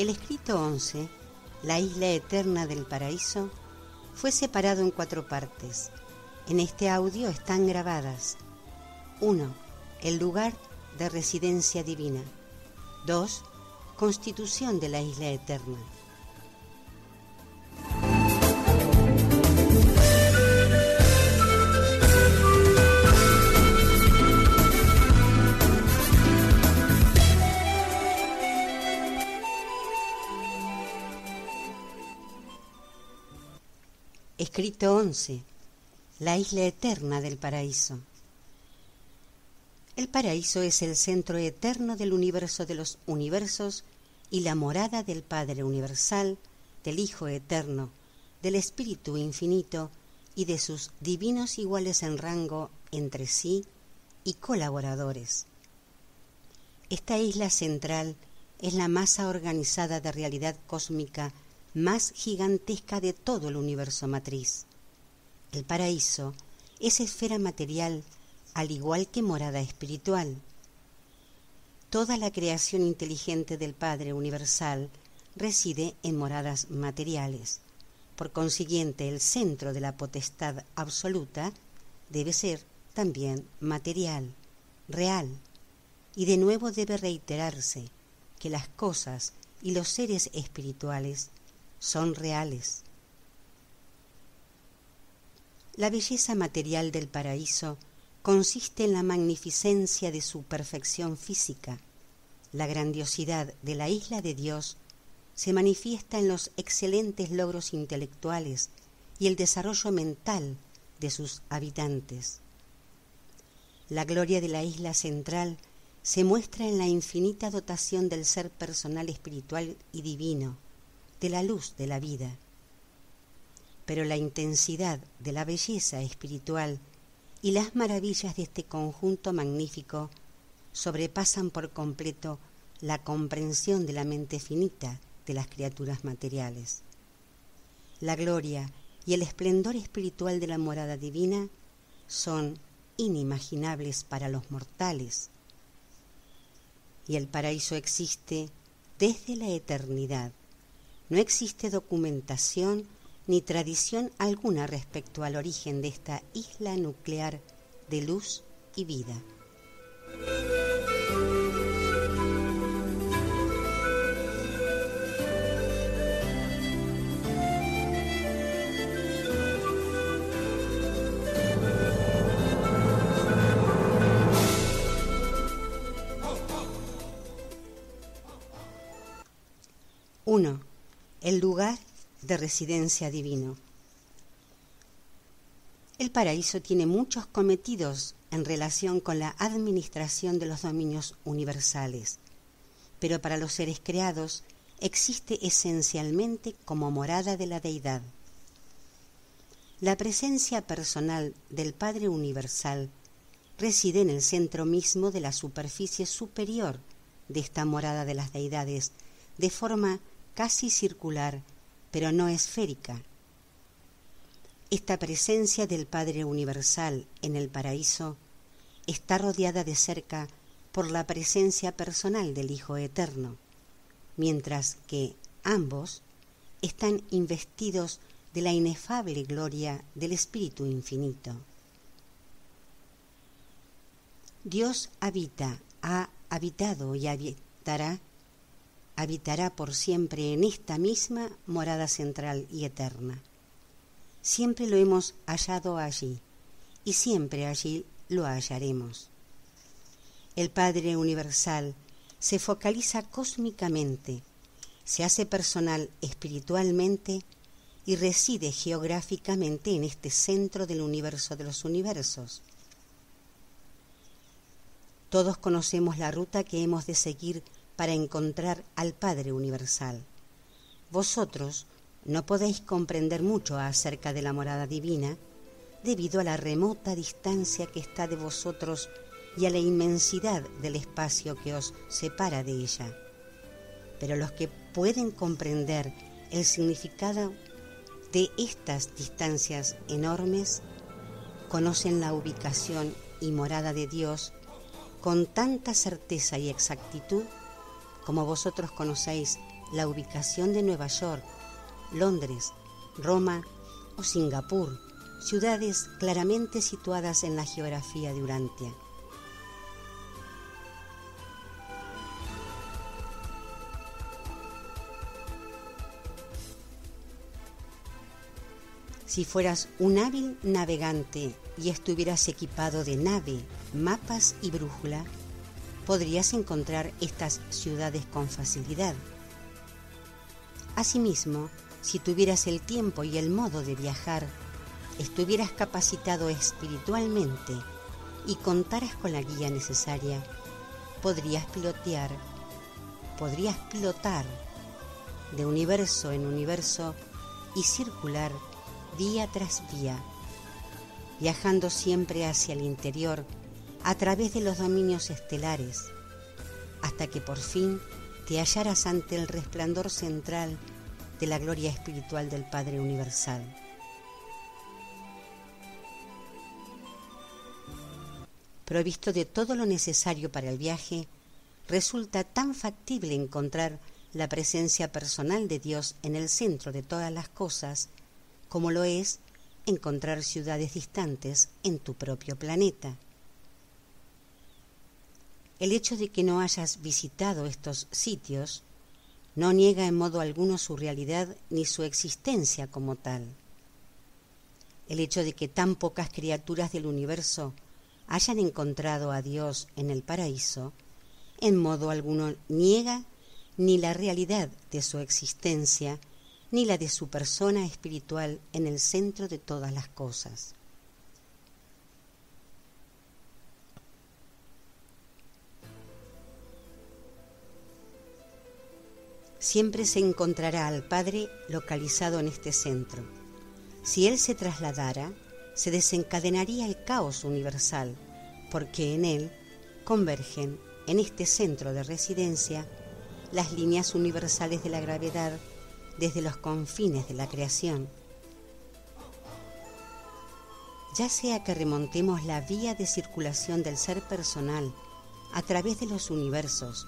El escrito 11, la isla eterna del paraíso, fue separado en cuatro partes. En este audio están grabadas 1. El lugar de residencia divina. 2. Constitución de la isla eterna. Escrito 11. La isla eterna del paraíso. El paraíso es el centro eterno del universo de los universos y la morada del Padre Universal, del Hijo Eterno, del Espíritu Infinito y de sus divinos iguales en rango entre sí y colaboradores. Esta isla central es la masa organizada de realidad cósmica más gigantesca de todo el universo matriz. El paraíso es esfera material al igual que morada espiritual. Toda la creación inteligente del Padre Universal reside en moradas materiales. Por consiguiente, el centro de la potestad absoluta debe ser también material, real, y de nuevo debe reiterarse que las cosas y los seres espirituales son reales. La belleza material del paraíso consiste en la magnificencia de su perfección física. La grandiosidad de la isla de Dios se manifiesta en los excelentes logros intelectuales y el desarrollo mental de sus habitantes. La gloria de la isla central se muestra en la infinita dotación del ser personal espiritual y divino, de la luz de la vida. Pero la intensidad de la belleza espiritual y las maravillas de este conjunto magnífico sobrepasan por completo la comprensión de la mente finita de las criaturas materiales. La gloria y el esplendor espiritual de la morada divina son inimaginables para los mortales. Y el paraíso existe desde la eternidad no existe documentación ni tradición alguna respecto al origen de esta isla nuclear de luz y vida. El lugar de residencia divino. El paraíso tiene muchos cometidos en relación con la administración de los dominios universales, pero para los seres creados existe esencialmente como morada de la deidad. La presencia personal del Padre Universal reside en el centro mismo de la superficie superior de esta morada de las deidades, de forma casi circular, pero no esférica. Esta presencia del Padre Universal en el paraíso está rodeada de cerca por la presencia personal del Hijo Eterno, mientras que ambos están investidos de la inefable gloria del Espíritu Infinito. Dios habita, ha habitado y habitará habitará por siempre en esta misma morada central y eterna. Siempre lo hemos hallado allí y siempre allí lo hallaremos. El Padre Universal se focaliza cósmicamente, se hace personal espiritualmente y reside geográficamente en este centro del universo de los universos. Todos conocemos la ruta que hemos de seguir para encontrar al Padre Universal. vosotros no podéis comprender mucho acerca de la morada divina debido a la remota distancia que está de vosotros y a la inmensidad del espacio que os separa de ella. Pero los que pueden comprender el significado de estas distancias enormes conocen la ubicación y morada de Dios con tanta certeza y exactitud como vosotros conocéis la ubicación de Nueva York, Londres, Roma o Singapur, ciudades claramente situadas en la geografía de Urantia. Si fueras un hábil navegante y estuvieras equipado de nave, mapas y brújula, podrías encontrar estas ciudades con facilidad. Asimismo, si tuvieras el tiempo y el modo de viajar, estuvieras capacitado espiritualmente y contaras con la guía necesaria, podrías pilotear, podrías pilotar de universo en universo y circular vía tras vía, viajando siempre hacia el interior a través de los dominios estelares, hasta que por fin te hallaras ante el resplandor central de la gloria espiritual del Padre Universal. Provisto de todo lo necesario para el viaje, resulta tan factible encontrar la presencia personal de Dios en el centro de todas las cosas como lo es encontrar ciudades distantes en tu propio planeta. El hecho de que no hayas visitado estos sitios no niega en modo alguno su realidad ni su existencia como tal. El hecho de que tan pocas criaturas del universo hayan encontrado a Dios en el paraíso, en modo alguno niega ni la realidad de su existencia ni la de su persona espiritual en el centro de todas las cosas. Siempre se encontrará al Padre localizado en este centro. Si Él se trasladara, se desencadenaría el caos universal, porque en Él convergen, en este centro de residencia, las líneas universales de la gravedad desde los confines de la creación. Ya sea que remontemos la vía de circulación del ser personal a través de los universos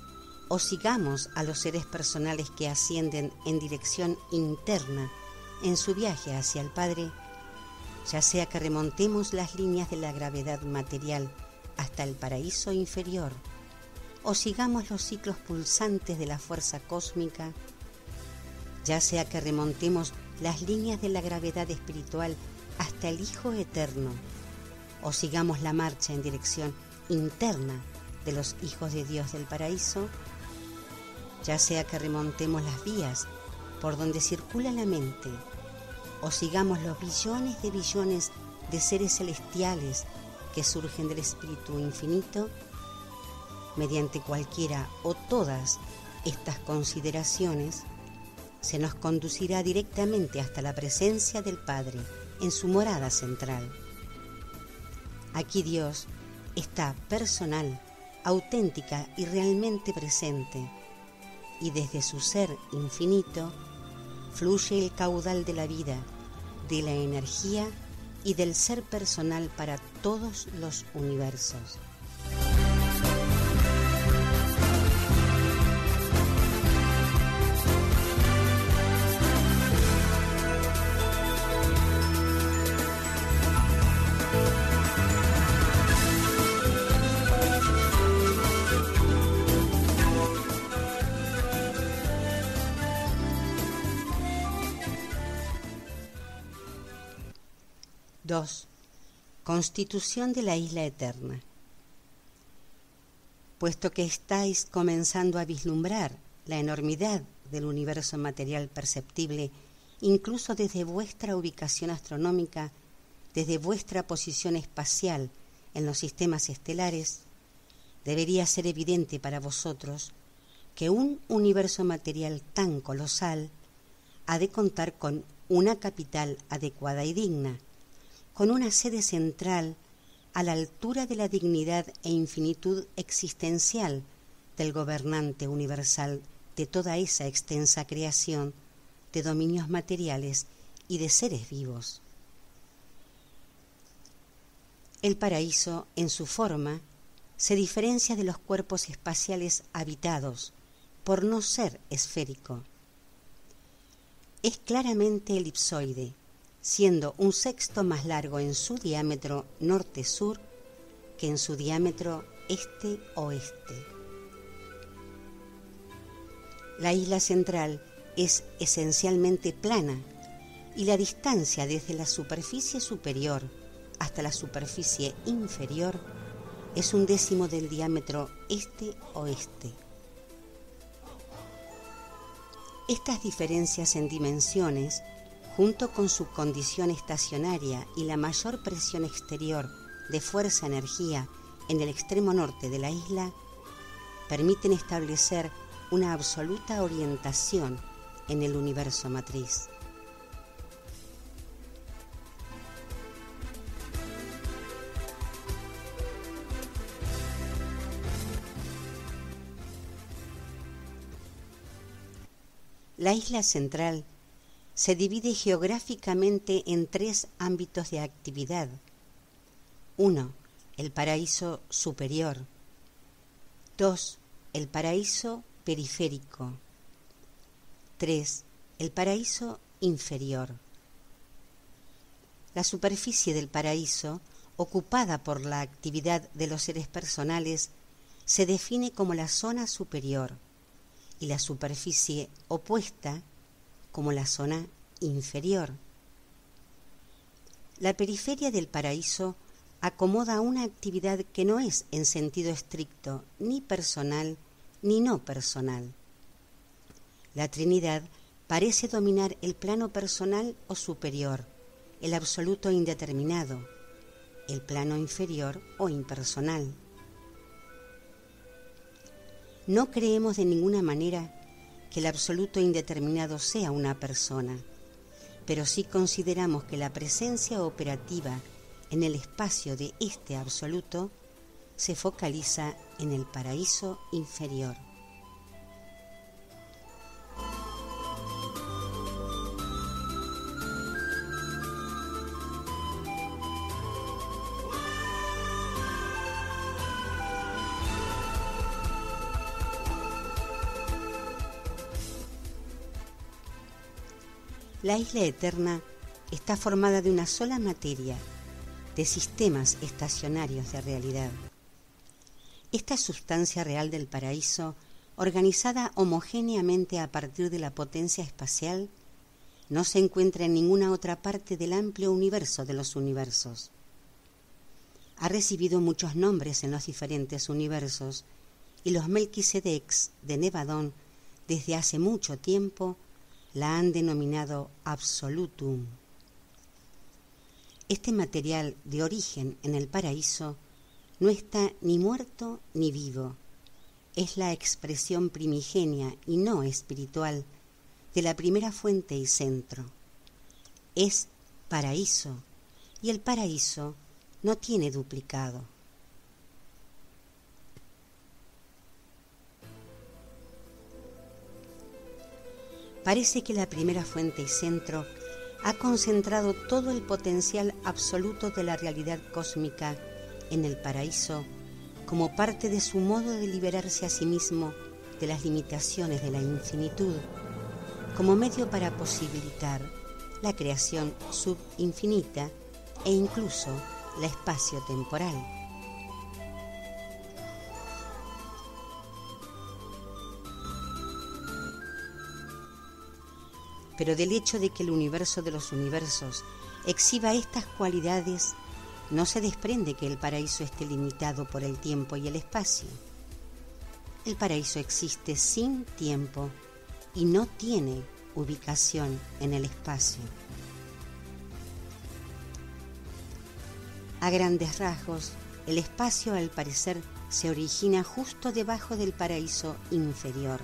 o sigamos a los seres personales que ascienden en dirección interna en su viaje hacia el Padre, ya sea que remontemos las líneas de la gravedad material hasta el paraíso inferior, o sigamos los ciclos pulsantes de la fuerza cósmica ya sea que remontemos las líneas de la gravedad espiritual hasta el Hijo Eterno, o sigamos la marcha en dirección interna de los hijos de Dios del paraíso, ya sea que remontemos las vías por donde circula la mente, o sigamos los billones de billones de seres celestiales que surgen del Espíritu Infinito, mediante cualquiera o todas estas consideraciones, se nos conducirá directamente hasta la presencia del Padre en su morada central. Aquí Dios está personal, auténtica y realmente presente, y desde su ser infinito fluye el caudal de la vida, de la energía y del ser personal para todos los universos. Constitución de la isla eterna. Puesto que estáis comenzando a vislumbrar la enormidad del universo material perceptible, incluso desde vuestra ubicación astronómica, desde vuestra posición espacial en los sistemas estelares, debería ser evidente para vosotros que un universo material tan colosal ha de contar con una capital adecuada y digna, con una sede central a la altura de la dignidad e infinitud existencial del gobernante universal de toda esa extensa creación de dominios materiales y de seres vivos. El paraíso, en su forma, se diferencia de los cuerpos espaciales habitados por no ser esférico. Es claramente elipsoide, siendo un sexto más largo en su diámetro norte-sur que en su diámetro este-oeste. La isla central es esencialmente plana y la distancia desde la superficie superior hasta la superficie inferior es un décimo del diámetro este-oeste. Estas diferencias en dimensiones, junto con su condición estacionaria y la mayor presión exterior de fuerza-energía en el extremo norte de la isla, permiten establecer una absoluta orientación en el universo matriz. La isla central se divide geográficamente en tres ámbitos de actividad. Uno, el paraíso superior. Dos, el paraíso periférico. Tres, el paraíso inferior. La superficie del paraíso, ocupada por la actividad de los seres personales, se define como la zona superior y la superficie opuesta como la zona inferior. La periferia del paraíso acomoda una actividad que no es en sentido estricto ni personal ni no personal. La Trinidad parece dominar el plano personal o superior, el absoluto indeterminado, el plano inferior o impersonal. No creemos de ninguna manera que el absoluto indeterminado sea una persona, pero sí consideramos que la presencia operativa en el espacio de este absoluto se focaliza en el paraíso inferior. La isla eterna está formada de una sola materia, de sistemas estacionarios de realidad. Esta sustancia real del paraíso, organizada homogéneamente a partir de la potencia espacial, no se encuentra en ninguna otra parte del amplio universo de los universos. Ha recibido muchos nombres en los diferentes universos y los Melquisedecs de Nevadón desde hace mucho tiempo la han denominado absolutum. Este material de origen en el paraíso no está ni muerto ni vivo. Es la expresión primigenia y no espiritual de la primera fuente y centro. Es paraíso y el paraíso no tiene duplicado. Parece que la primera fuente y centro ha concentrado todo el potencial absoluto de la realidad cósmica en el paraíso como parte de su modo de liberarse a sí mismo de las limitaciones de la infinitud, como medio para posibilitar la creación subinfinita e incluso la espacio-temporal. Pero del hecho de que el universo de los universos exhiba estas cualidades, no se desprende que el paraíso esté limitado por el tiempo y el espacio. El paraíso existe sin tiempo y no tiene ubicación en el espacio. A grandes rasgos, el espacio al parecer se origina justo debajo del paraíso inferior.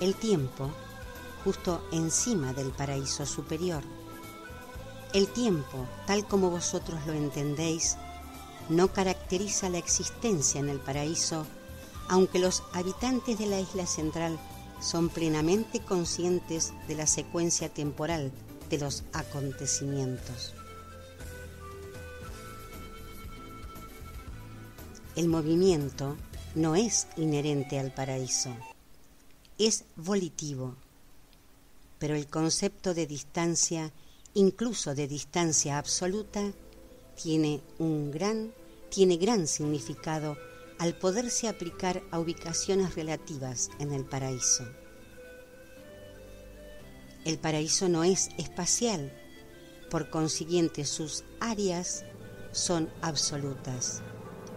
El tiempo justo encima del paraíso superior. El tiempo, tal como vosotros lo entendéis, no caracteriza la existencia en el paraíso, aunque los habitantes de la isla central son plenamente conscientes de la secuencia temporal de los acontecimientos. El movimiento no es inherente al paraíso, es volitivo, pero el concepto de distancia, incluso de distancia absoluta, tiene un gran, tiene gran significado al poderse aplicar a ubicaciones relativas en el paraíso. El paraíso no es espacial, por consiguiente sus áreas son absolutas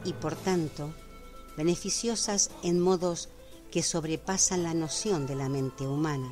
y por tanto beneficiosas en modos que sobrepasan la noción de la mente humana.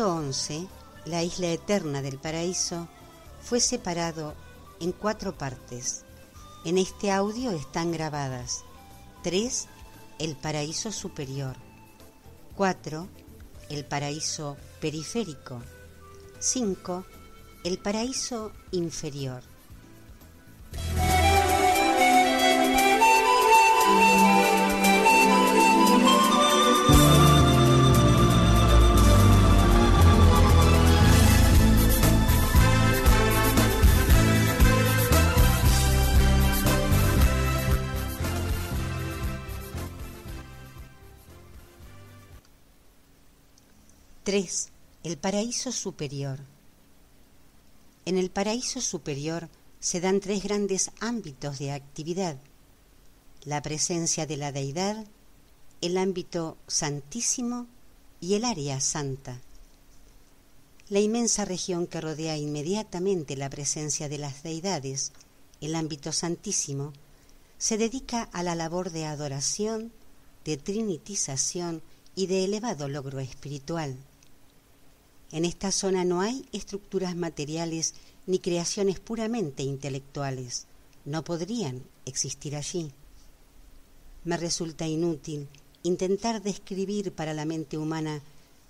El escrito 11, la isla eterna del paraíso, fue separado en cuatro partes. En este audio están grabadas 3. El paraíso superior 4. El paraíso periférico 5. El paraíso inferior 3. El paraíso superior. En el paraíso superior se dan tres grandes ámbitos de actividad. La presencia de la deidad, el ámbito santísimo y el área santa. La inmensa región que rodea inmediatamente la presencia de las deidades, el ámbito santísimo, se dedica a la labor de adoración, de trinitización y de elevado logro espiritual. En esta zona no hay estructuras materiales ni creaciones puramente intelectuales. No podrían existir allí. Me resulta inútil intentar describir para la mente humana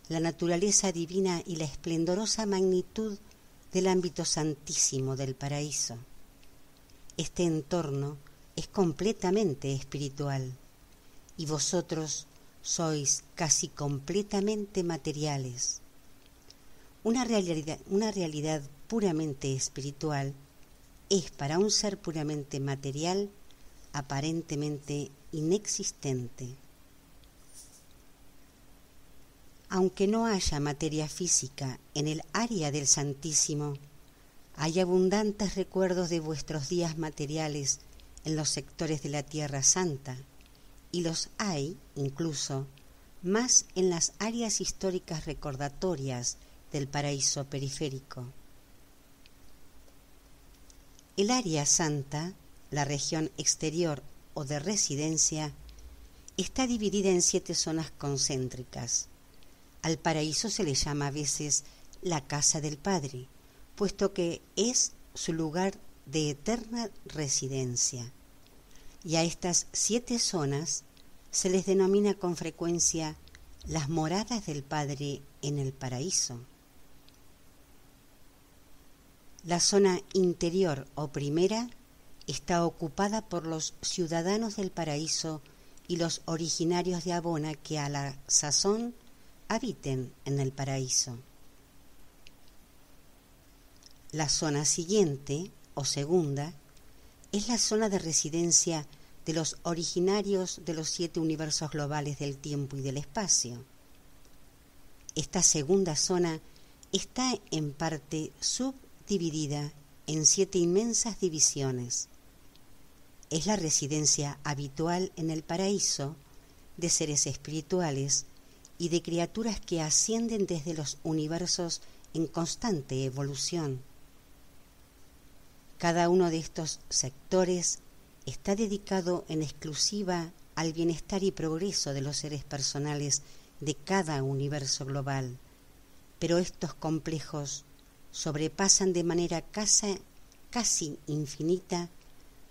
la naturaleza divina y la esplendorosa magnitud del ámbito santísimo del paraíso. Este entorno es completamente espiritual y vosotros sois casi completamente materiales. Una realidad, una realidad puramente espiritual es para un ser puramente material aparentemente inexistente. Aunque no haya materia física en el área del Santísimo, hay abundantes recuerdos de vuestros días materiales en los sectores de la Tierra Santa y los hay, incluso, más en las áreas históricas recordatorias del paraíso periférico. El área santa, la región exterior o de residencia, está dividida en siete zonas concéntricas. Al paraíso se le llama a veces la casa del Padre, puesto que es su lugar de eterna residencia. Y a estas siete zonas se les denomina con frecuencia las moradas del Padre en el paraíso. La zona interior o primera está ocupada por los ciudadanos del paraíso y los originarios de Abona que a la sazón habiten en el paraíso. La zona siguiente, o segunda, es la zona de residencia de los originarios de los siete universos globales del tiempo y del espacio. Esta segunda zona está en parte subdividida en siete inmensas divisiones. Es la residencia habitual en el paraíso de seres espirituales y de criaturas que ascienden desde los universos en constante evolución. Cada uno de estos sectores está dedicado en exclusiva al bienestar y progreso de los seres personales de cada universo global, pero estos complejos sobrepasan de manera casi, casi infinita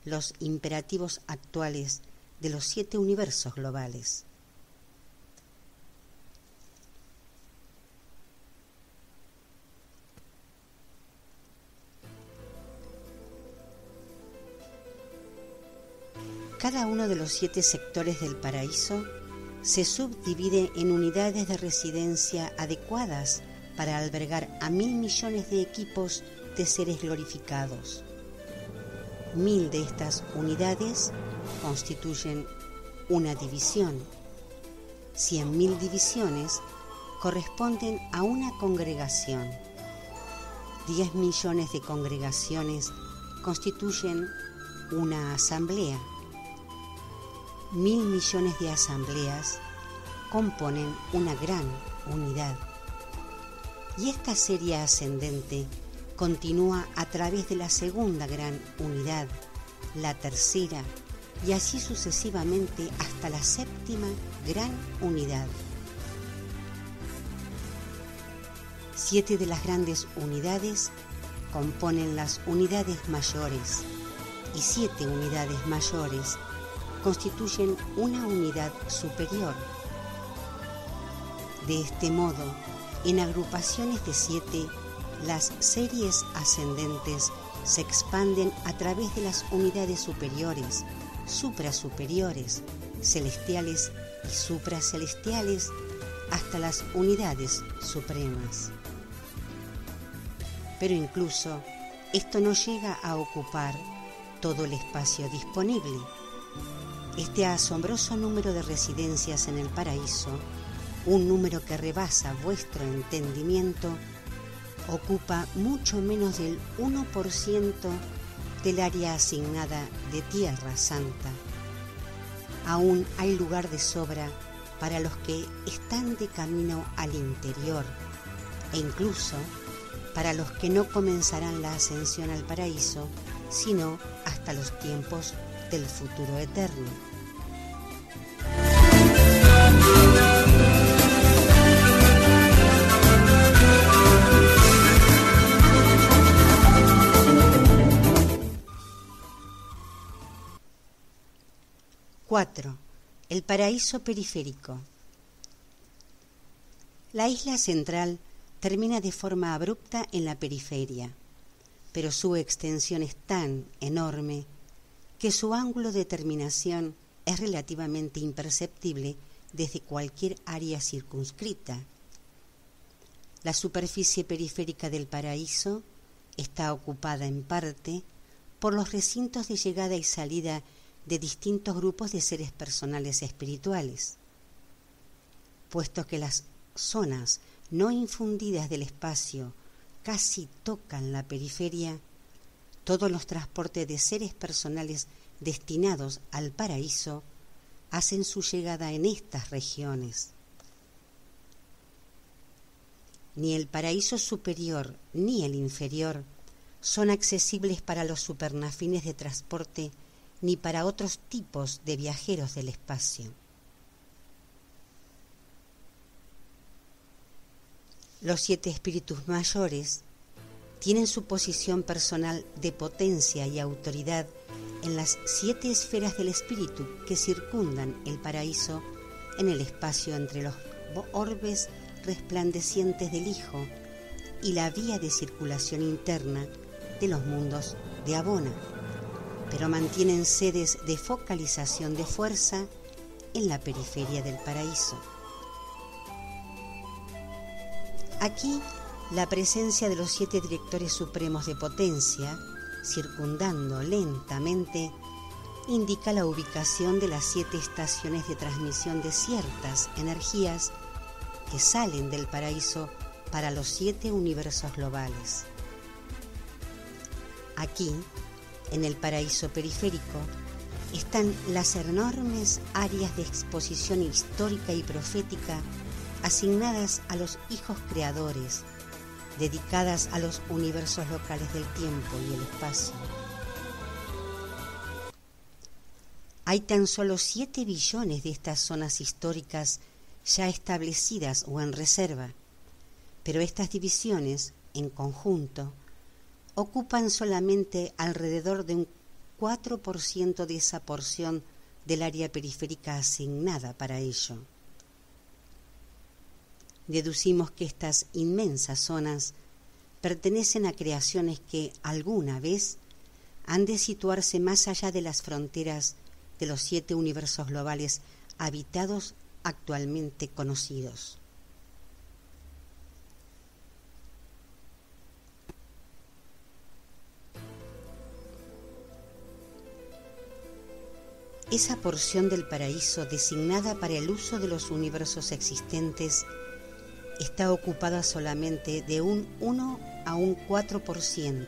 los imperativos actuales de los siete universos globales. Cada uno de los siete sectores del paraíso se subdivide en unidades de residencia adecuadas para albergar a mil millones de equipos de seres glorificados. Mil de estas unidades constituyen una división. Cien mil divisiones corresponden a una congregación. Diez millones de congregaciones constituyen una asamblea mil millones de asambleas componen una gran unidad. Y esta serie ascendente continúa a través de la segunda gran unidad, la tercera y así sucesivamente hasta la séptima gran unidad. Siete de las grandes unidades componen las unidades mayores y siete unidades mayores constituyen una unidad superior. De este modo, en agrupaciones de siete, las series ascendentes se expanden a través de las unidades superiores, suprasuperiores, celestiales y supracelestiales hasta las unidades supremas. Pero incluso esto no llega a ocupar todo el espacio disponible este asombroso número de residencias en el paraíso, un número que rebasa vuestro entendimiento, ocupa mucho menos del 1% del área asignada de Tierra Santa. Aún hay lugar de sobra para los que están de camino al interior e incluso para los que no comenzarán la ascensión al paraíso, sino hasta los tiempos del futuro eterno. 4. El paraíso periférico. La isla central termina de forma abrupta en la periferia, pero su extensión es tan enorme que su ángulo de terminación es relativamente imperceptible desde cualquier área circunscrita. La superficie periférica del paraíso está ocupada en parte por los recintos de llegada y salida de distintos grupos de seres personales espirituales, puesto que las zonas no infundidas del espacio casi tocan la periferia, todos los transportes de seres personales destinados al paraíso hacen su llegada en estas regiones. Ni el paraíso superior ni el inferior son accesibles para los supernafines de transporte ni para otros tipos de viajeros del espacio. Los siete espíritus mayores tienen su posición personal de potencia y autoridad en las siete esferas del espíritu que circundan el paraíso en el espacio entre los orbes resplandecientes del Hijo y la vía de circulación interna de los mundos de Abona, pero mantienen sedes de focalización de fuerza en la periferia del paraíso. Aquí la presencia de los siete directores supremos de potencia, circundando lentamente, indica la ubicación de las siete estaciones de transmisión de ciertas energías que salen del paraíso para los siete universos globales. Aquí, en el paraíso periférico, están las enormes áreas de exposición histórica y profética asignadas a los hijos creadores, dedicadas a los universos locales del tiempo y el espacio. Hay tan solo 7 billones de estas zonas históricas ya establecidas o en reserva, pero estas divisiones, en conjunto, ocupan solamente alrededor de un 4% de esa porción del área periférica asignada para ello deducimos que estas inmensas zonas pertenecen a creaciones que alguna vez han de situarse más allá de las fronteras de los siete universos globales habitados actualmente conocidos. Esa porción del paraíso designada para el uso de los universos existentes está ocupada solamente de un 1 a un 4%,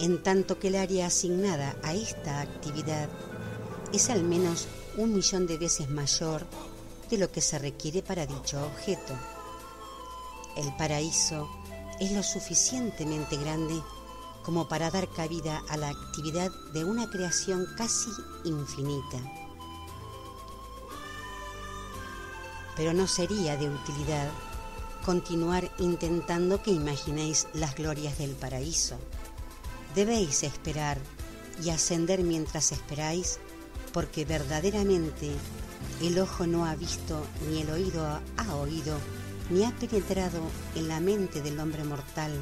en tanto que el área asignada a esta actividad es al menos un millón de veces mayor de lo que se requiere para dicho objeto. El paraíso es lo suficientemente grande como para dar cabida a la actividad de una creación casi infinita. Pero no sería de utilidad continuar intentando que imaginéis las glorias del paraíso. Debéis esperar y ascender mientras esperáis, porque verdaderamente el ojo no ha visto, ni el oído ha oído, ni ha penetrado en la mente del hombre mortal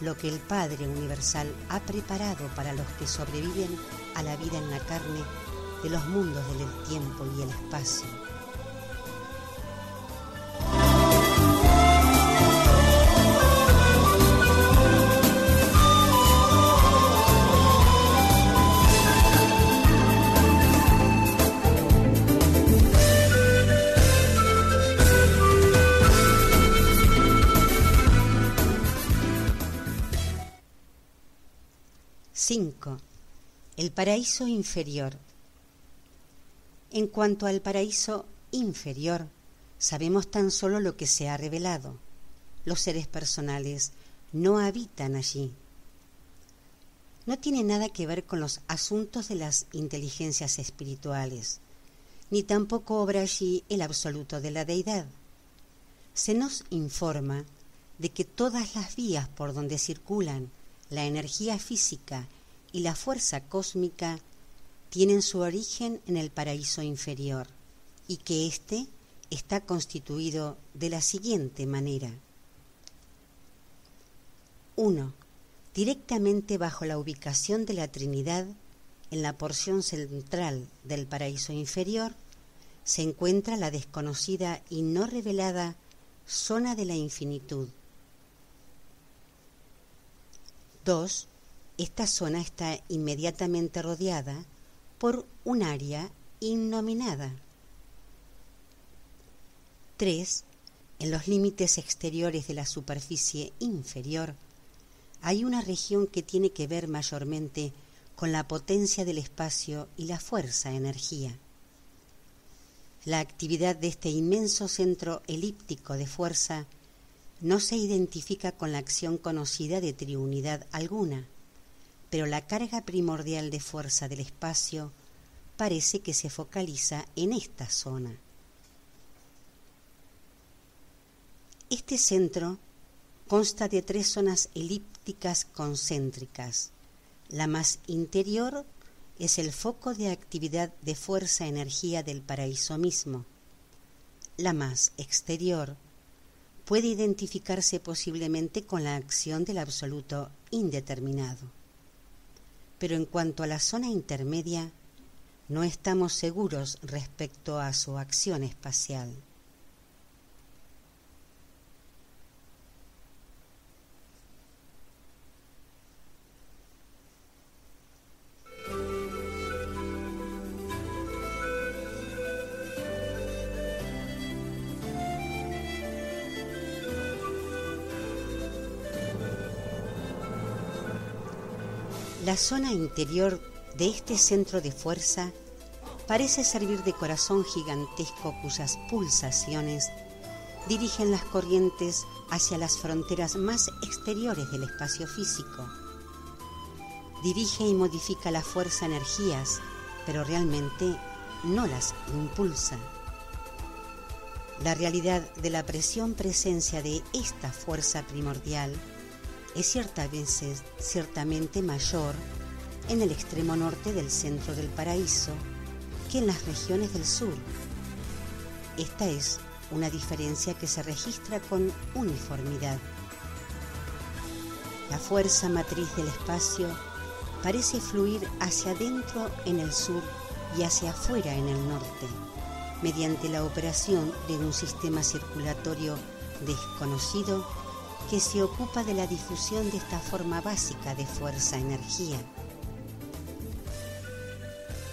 lo que el Padre Universal ha preparado para los que sobreviven a la vida en la carne de los mundos del tiempo y el espacio Paraíso inferior. En cuanto al paraíso inferior, sabemos tan solo lo que se ha revelado. Los seres personales no habitan allí. No tiene nada que ver con los asuntos de las inteligencias espirituales, ni tampoco obra allí el absoluto de la deidad. Se nos informa de que todas las vías por donde circulan la energía física y la fuerza cósmica tienen su origen en el paraíso inferior y que éste está constituido de la siguiente manera. 1. Directamente bajo la ubicación de la Trinidad, en la porción central del paraíso inferior, se encuentra la desconocida y no revelada zona de la infinitud. 2 esta zona está inmediatamente rodeada por un área innominada. 3. En los límites exteriores de la superficie inferior hay una región que tiene que ver mayormente con la potencia del espacio y la fuerza energía. La actividad de este inmenso centro elíptico de fuerza no se identifica con la acción conocida de triunidad alguna, pero la carga primordial de fuerza del espacio parece que se focaliza en esta zona. Este centro consta de tres zonas elípticas concéntricas. La más interior es el foco de actividad de fuerza-energía del paraíso mismo. La más exterior puede identificarse posiblemente con la acción del absoluto indeterminado. Pero en cuanto a la zona intermedia, no estamos seguros respecto a su acción espacial. Zona interior de este centro de fuerza parece servir de corazón gigantesco cuyas pulsaciones dirigen las corrientes hacia las fronteras más exteriores del espacio físico. Dirige y modifica la fuerza energías, pero realmente no las impulsa. La realidad de la presión presencia de esta fuerza primordial es ciertas veces ciertamente mayor en el extremo norte del centro del paraíso que en las regiones del sur. Esta es una diferencia que se registra con uniformidad. La fuerza matriz del espacio parece fluir hacia adentro en el sur y hacia afuera en el norte, mediante la operación de un sistema circulatorio desconocido que se ocupa de la difusión de esta forma básica de fuerza-energía.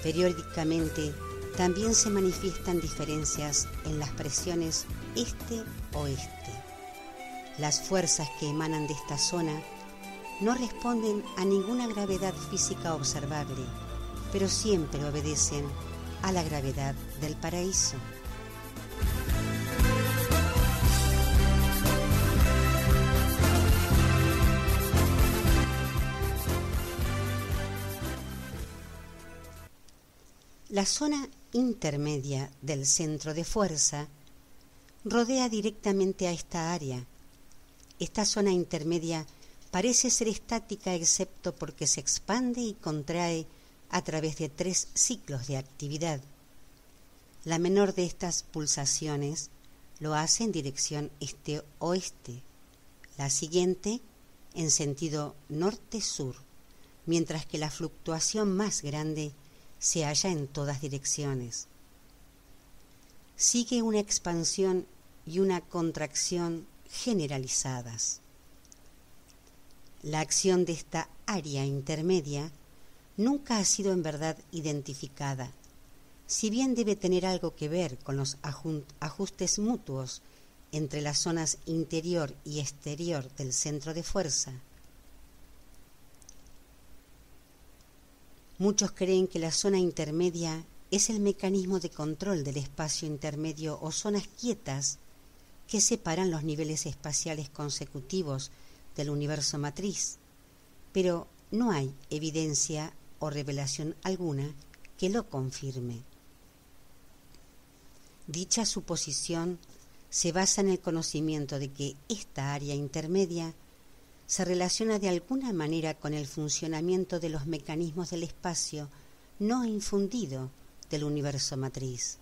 Periódicamente también se manifiestan diferencias en las presiones este-oeste. Las fuerzas que emanan de esta zona no responden a ninguna gravedad física observable, pero siempre obedecen a la gravedad del paraíso. La zona intermedia del centro de fuerza rodea directamente a esta área. Esta zona intermedia parece ser estática excepto porque se expande y contrae a través de tres ciclos de actividad. La menor de estas pulsaciones lo hace en dirección este-oeste, la siguiente en sentido norte-sur, mientras que la fluctuación más grande se halla en todas direcciones. Sigue una expansión y una contracción generalizadas. La acción de esta área intermedia nunca ha sido en verdad identificada, si bien debe tener algo que ver con los ajustes mutuos entre las zonas interior y exterior del centro de fuerza, Muchos creen que la zona intermedia es el mecanismo de control del espacio intermedio o zonas quietas que separan los niveles espaciales consecutivos del universo matriz, pero no hay evidencia o revelación alguna que lo confirme. Dicha suposición se basa en el conocimiento de que esta área intermedia se relaciona de alguna manera con el funcionamiento de los mecanismos del espacio no infundido del universo matriz.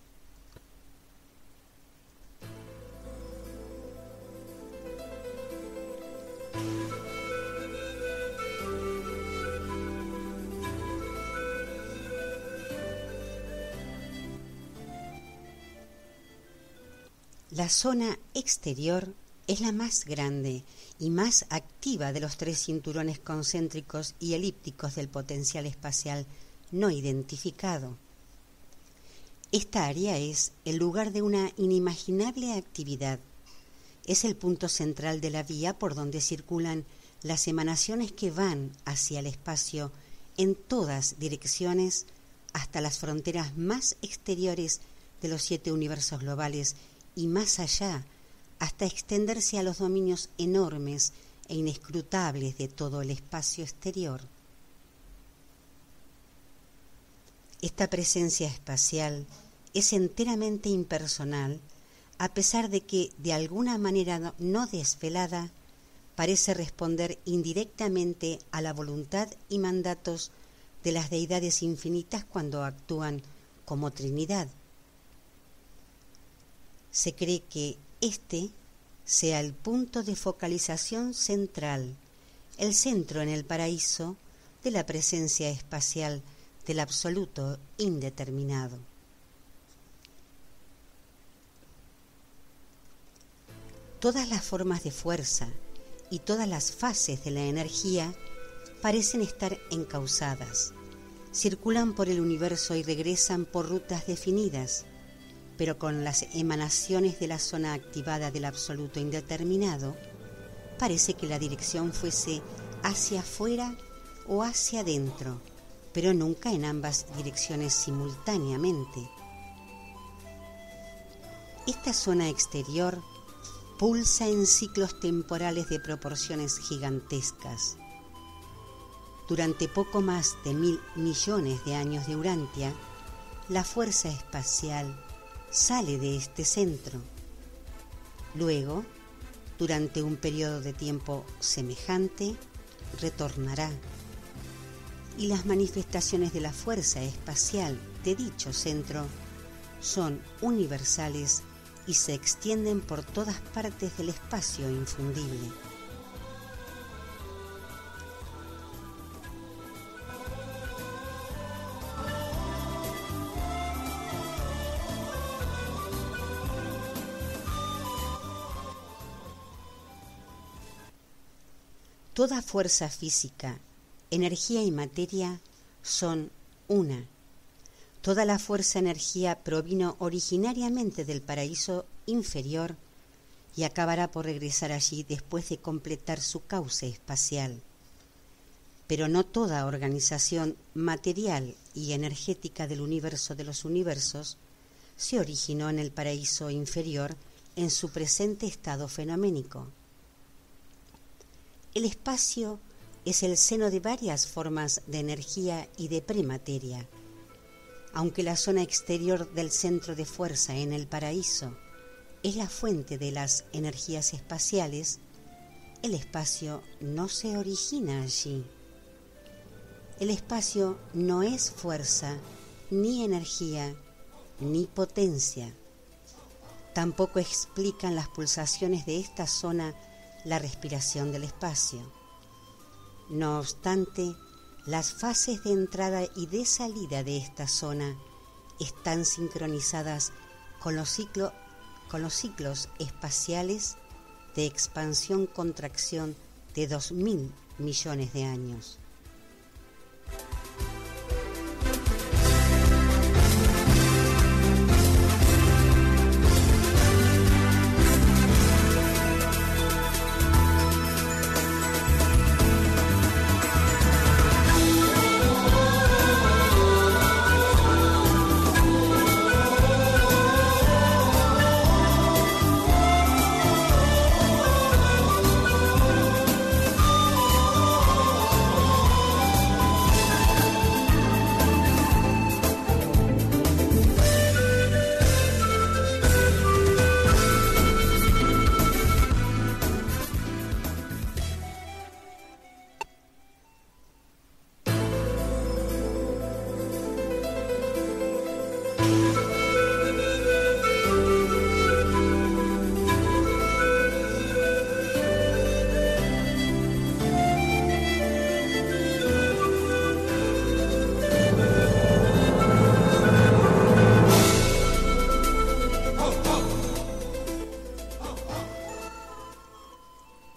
La zona exterior es la más grande y más activa de los tres cinturones concéntricos y elípticos del potencial espacial no identificado. Esta área es el lugar de una inimaginable actividad. Es el punto central de la vía por donde circulan las emanaciones que van hacia el espacio en todas direcciones hasta las fronteras más exteriores de los siete universos globales y más allá, hasta extenderse a los dominios enormes e inescrutables de todo el espacio exterior. Esta presencia espacial es enteramente impersonal, a pesar de que, de alguna manera no desvelada, parece responder indirectamente a la voluntad y mandatos de las deidades infinitas cuando actúan como Trinidad. Se cree que este sea el punto de focalización central, el centro en el paraíso de la presencia espacial del absoluto indeterminado. Todas las formas de fuerza y todas las fases de la energía parecen estar encausadas, circulan por el universo y regresan por rutas definidas, pero con las emanaciones de la zona activada del absoluto indeterminado, parece que la dirección fuese hacia afuera o hacia adentro, pero nunca en ambas direcciones simultáneamente. Esta zona exterior pulsa en ciclos temporales de proporciones gigantescas. Durante poco más de mil millones de años de Urantia, la fuerza espacial sale de este centro. Luego, durante un periodo de tiempo semejante, retornará. Y las manifestaciones de la fuerza espacial de dicho centro son universales y se extienden por todas partes del espacio infundible. Toda fuerza física, energía y materia son una. Toda la fuerza-energía provino originariamente del paraíso inferior y acabará por regresar allí después de completar su cauce espacial. Pero no toda organización material y energética del universo de los universos se originó en el paraíso inferior en su presente estado fenoménico. El espacio es el seno de varias formas de energía y de premateria. Aunque la zona exterior del centro de fuerza en el paraíso es la fuente de las energías espaciales, el espacio no se origina allí. El espacio no es fuerza, ni energía, ni potencia. Tampoco explican las pulsaciones de esta zona la respiración del espacio. No obstante, las fases de entrada y de salida de esta zona están sincronizadas con los, ciclos espaciales de expansión-contracción de 2.000 millones de años.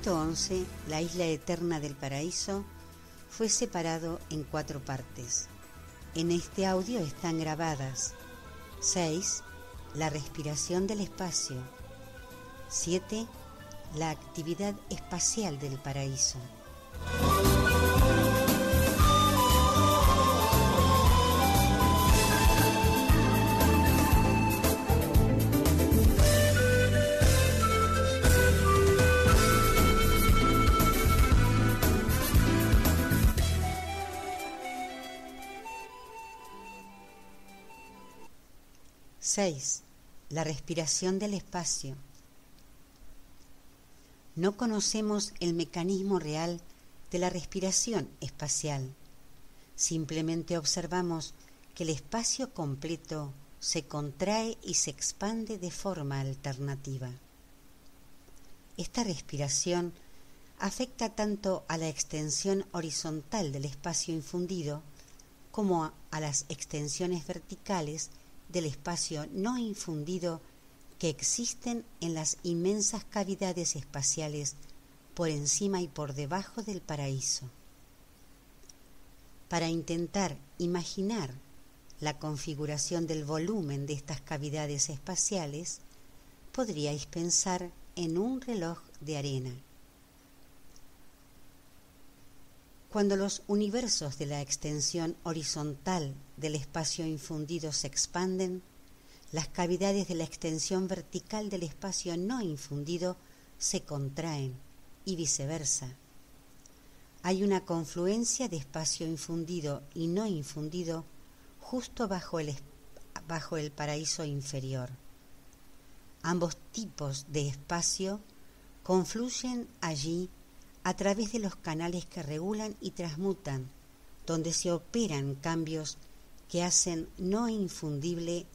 El escrito 11, la isla eterna del paraíso, fue separado en cuatro partes. En este audio están grabadas 6. La respiración del espacio 7. La actividad espacial del paraíso 6. La respiración del espacio. No conocemos el mecanismo real de la respiración espacial. Simplemente observamos que el espacio completo se contrae y se expande de forma alternativa. Esta respiración afecta tanto a la extensión horizontal del espacio infundido como a, las extensiones verticales del espacio no infundido que existen en las inmensas cavidades espaciales por encima y por debajo del paraíso. Para intentar imaginar la configuración del volumen de estas cavidades espaciales, podríais pensar en un reloj de arena. Cuando los universos de la extensión horizontal del espacio infundido se expanden, las cavidades de la extensión vertical del espacio no infundido se contraen y viceversa. Hay una confluencia de espacio infundido y no infundido justo bajo el, bajo el paraíso inferior. Ambos tipos de espacio confluyen allí a través de los canales que regulan y transmutan, donde se operan cambios que hacen no infundible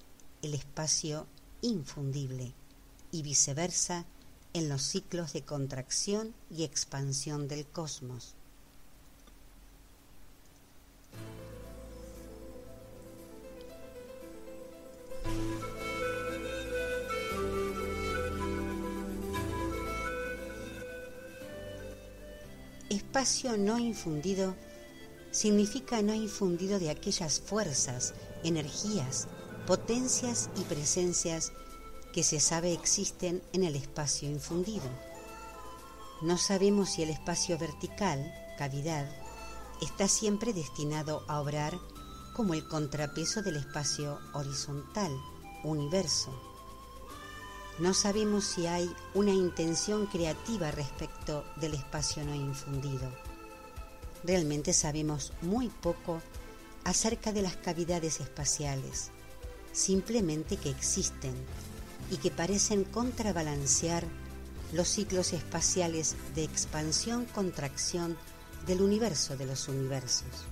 el espacio infundible y viceversa en los ciclos de contracción y expansión del cosmos. Espacio no infundido significa no infundido de aquellas fuerzas, energías, potencias y presencias que se sabe existen en el espacio infundido. No sabemos si el espacio vertical, cavidad, está siempre destinado a obrar como el contrapeso del espacio horizontal, universo no sabemos si hay una intención creativa respecto del espacio no infundido. Realmente sabemos muy poco acerca de las cavidades espaciales, simplemente que existen y que parecen contrabalancear los ciclos espaciales de expansión-contracción del universo de los universos.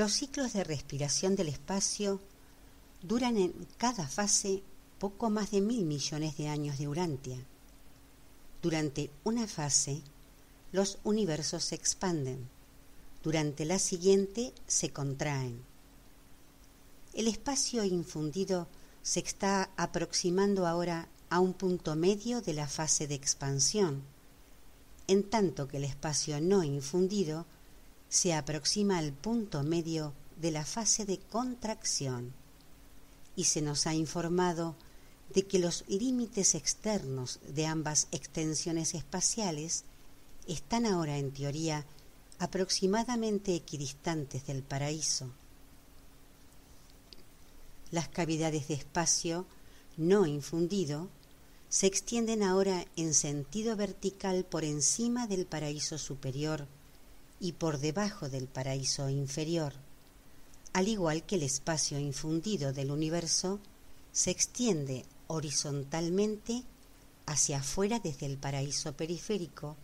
Los ciclos de respiración del espacio duran en cada fase poco más de mil millones de años de Urantia. Durante una fase, los universos se expanden, durante la siguiente se contraen. El espacio infundido se está aproximando ahora a un punto medio de la fase de expansión, en tanto que el espacio no infundido se aproxima al punto medio de la fase de contracción y se nos ha informado de que los límites externos de ambas extensiones espaciales están ahora en teoría aproximadamente equidistantes del paraíso. Las cavidades de espacio no infundido se extienden ahora en sentido vertical por encima del paraíso superior y por debajo del paraíso inferior, al igual que el espacio infundido del universo se extiende horizontalmente hacia afuera desde el paraíso periférico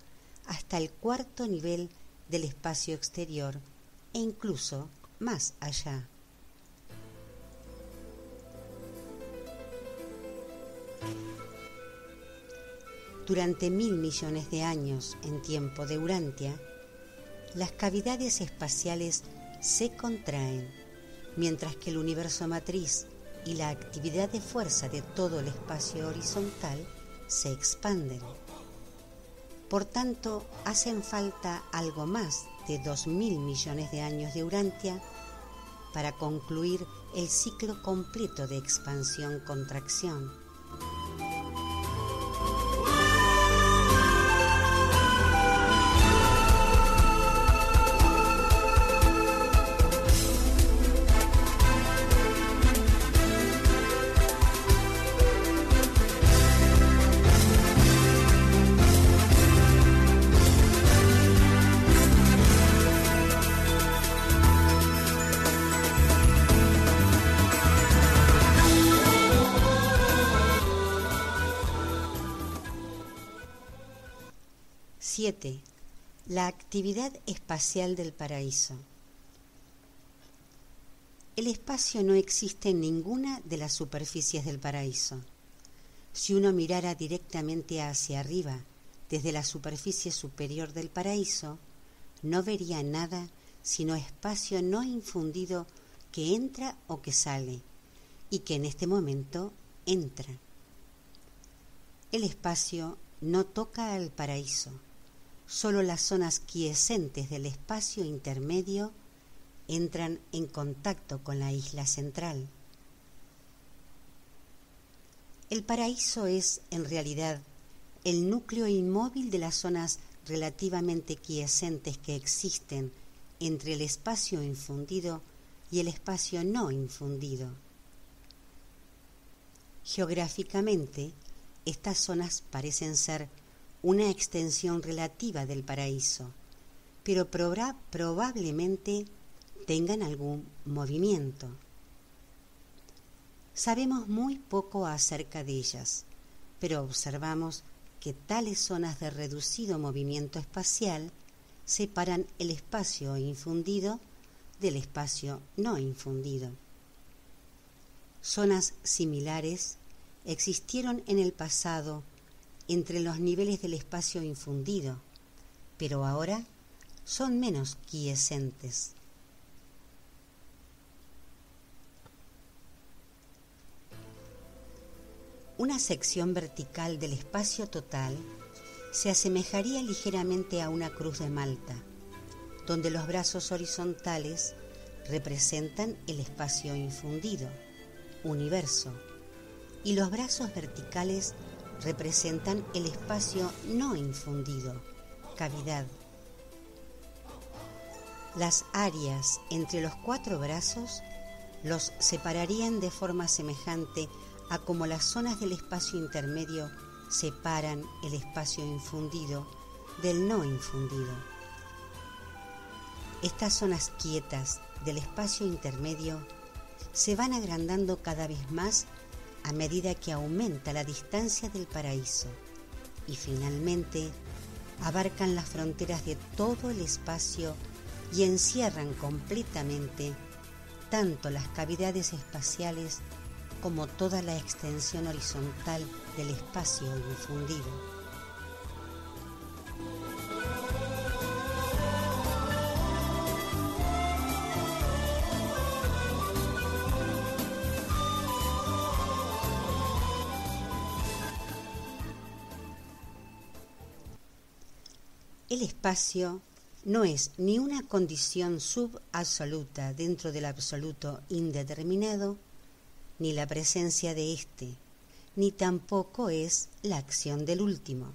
hasta el cuarto nivel del espacio exterior e incluso más allá. Durante mil millones de años en tiempo de Urantia, las cavidades espaciales se contraen, mientras que el universo matriz y la actividad de fuerza de todo el espacio horizontal se expanden. Por tanto, hacen falta algo más de dos mil millones de años de Urantia para concluir el ciclo completo de expansión-contracción Actividad espacial del paraíso. El espacio no existe en ninguna de las superficies del paraíso. Si uno mirara directamente hacia arriba, desde la superficie superior del paraíso, no vería nada sino espacio no infundido que entra o que sale, y que en este momento entra. El espacio no toca al paraíso, solo las zonas quiescentes del espacio intermedio entran en contacto con la isla central. El paraíso es, en realidad, el núcleo inmóvil de las zonas relativamente quiescentes que existen entre el espacio infundido y el espacio no infundido. Geográficamente, estas zonas parecen ser una extensión relativa del paraíso, pero probablemente tengan algún movimiento. Sabemos muy poco acerca de ellas, pero observamos que tales zonas de reducido movimiento espacial separan el espacio infundido del espacio no infundido. Zonas similares existieron en el pasado entre los niveles del espacio infundido, pero ahora son menos quiescentes. Una sección vertical del espacio total se asemejaría ligeramente a una cruz de Malta, donde los brazos horizontales representan el espacio infundido, universo, y los brazos verticales representan el espacio no infundido, cavidad. Las áreas entre los cuatro brazos los separarían de forma semejante a como las zonas del espacio intermedio separan el espacio infundido del no infundido. Estas zonas quietas del espacio intermedio se van agrandando cada vez más a medida que aumenta la distancia del paraíso y finalmente abarcan las fronteras de todo el espacio y encierran completamente tanto las cavidades espaciales como toda la extensión horizontal del espacio infundido. El espacio no es ni una condición subabsoluta dentro del absoluto indeterminado, ni la presencia de éste, ni tampoco es la acción del último.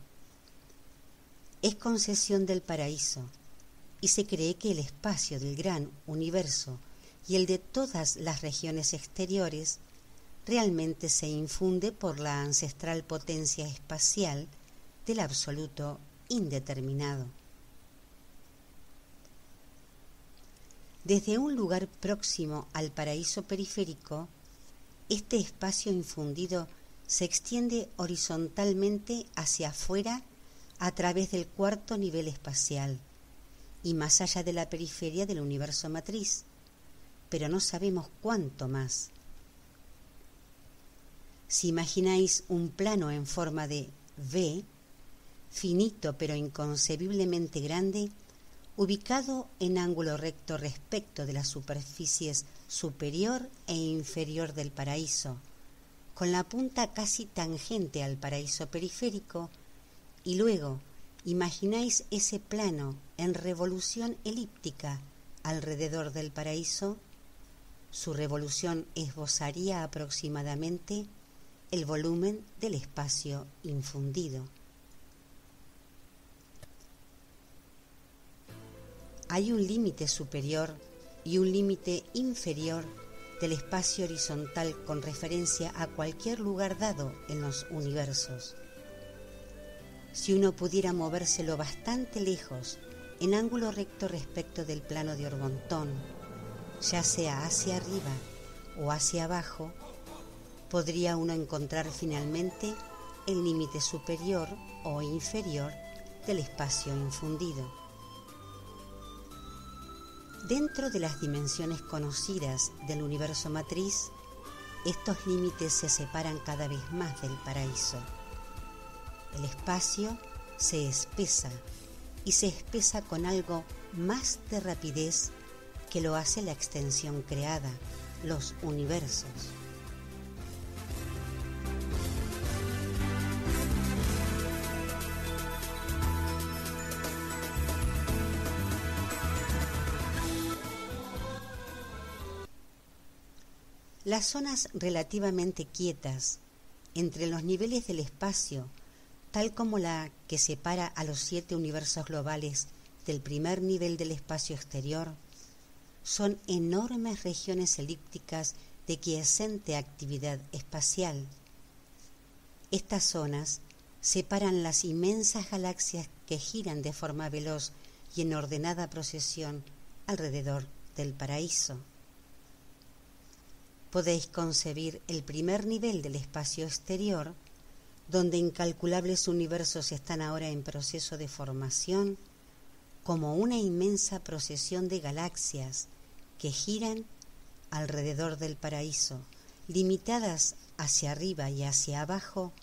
Es concesión del paraíso, y se cree que el espacio del gran universo y el de todas las regiones exteriores realmente se infunde por la ancestral potencia espacial del absoluto indeterminado. Desde un lugar próximo al paraíso periférico, este espacio infundido se extiende horizontalmente hacia afuera a través del cuarto nivel espacial y más allá de la periferia del universo matriz, pero no sabemos cuánto más. Si imagináis un plano en forma de V, finito pero inconcebiblemente grande, ubicado en ángulo recto respecto de las superficies superior e inferior del paraíso, con la punta casi tangente al paraíso periférico, y luego imagináis ese plano en revolución elíptica alrededor del paraíso, su revolución esbozaría aproximadamente el volumen del espacio infundido. Hay un límite superior y un límite inferior del espacio horizontal con referencia a cualquier lugar dado en los universos. Si uno pudiera movérselo bastante lejos, en ángulo recto respecto del plano de Orgontón, ya sea hacia arriba o hacia abajo, podría uno encontrar finalmente el límite superior o inferior del espacio infundido. Dentro de las dimensiones conocidas del universo matriz, estos límites se separan cada vez más del paraíso. El espacio se espesa y se espesa con algo más de rapidez que lo hace la extensión creada, los universos. Las zonas relativamente quietas entre los niveles del espacio, tal como la que separa a los siete universos globales del primer nivel del espacio exterior, son enormes regiones elípticas de quiescente actividad espacial. Estas zonas separan las inmensas galaxias que giran de forma veloz y en ordenada procesión alrededor del paraíso podéis concebir el primer nivel del espacio exterior, donde incalculables universos están ahora en proceso de formación, como una inmensa procesión de galaxias que giran alrededor del paraíso, limitadas hacia arriba y hacia abajo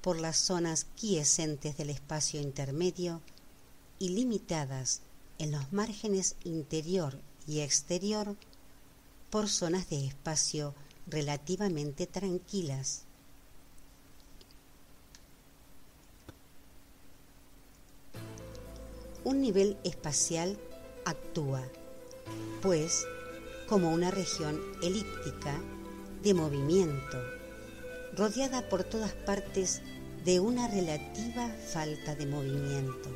por las zonas quiescentes del espacio intermedio y limitadas en los márgenes interior y exterior por zonas de espacio relativamente tranquilas. Un nivel espacial actúa, pues, como una región elíptica de movimiento, rodeada por todas partes de una relativa falta de movimiento.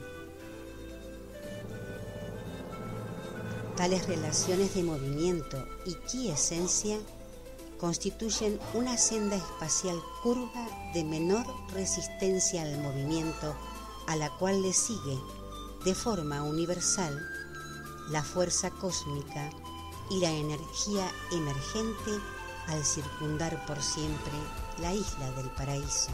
Tales relaciones de movimiento y quiesencia constituyen una senda espacial curva de menor resistencia al movimiento a la cual le sigue de forma universal la fuerza cósmica y la energía emergente al circundar por siempre la isla del paraíso.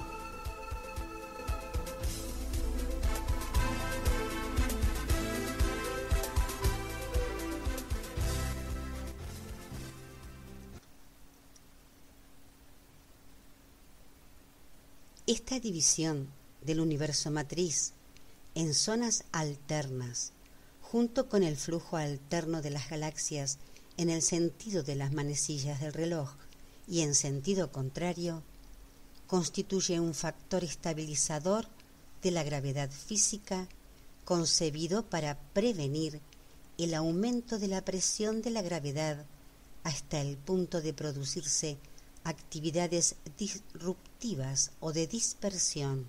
Esta división del universo matriz en zonas alternas, junto con el flujo alterno de las galaxias en el sentido de las manecillas del reloj y en sentido contrario, constituye un factor estabilizador de la gravedad física concebido para prevenir el aumento de la presión de la gravedad hasta el punto de producirse actividades disruptivas o de dispersión.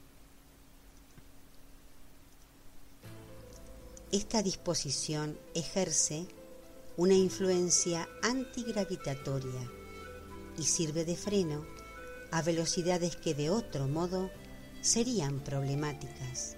Esta disposición ejerce una influencia antigravitatoria y sirve de freno a velocidades que de otro modo serían problemáticas.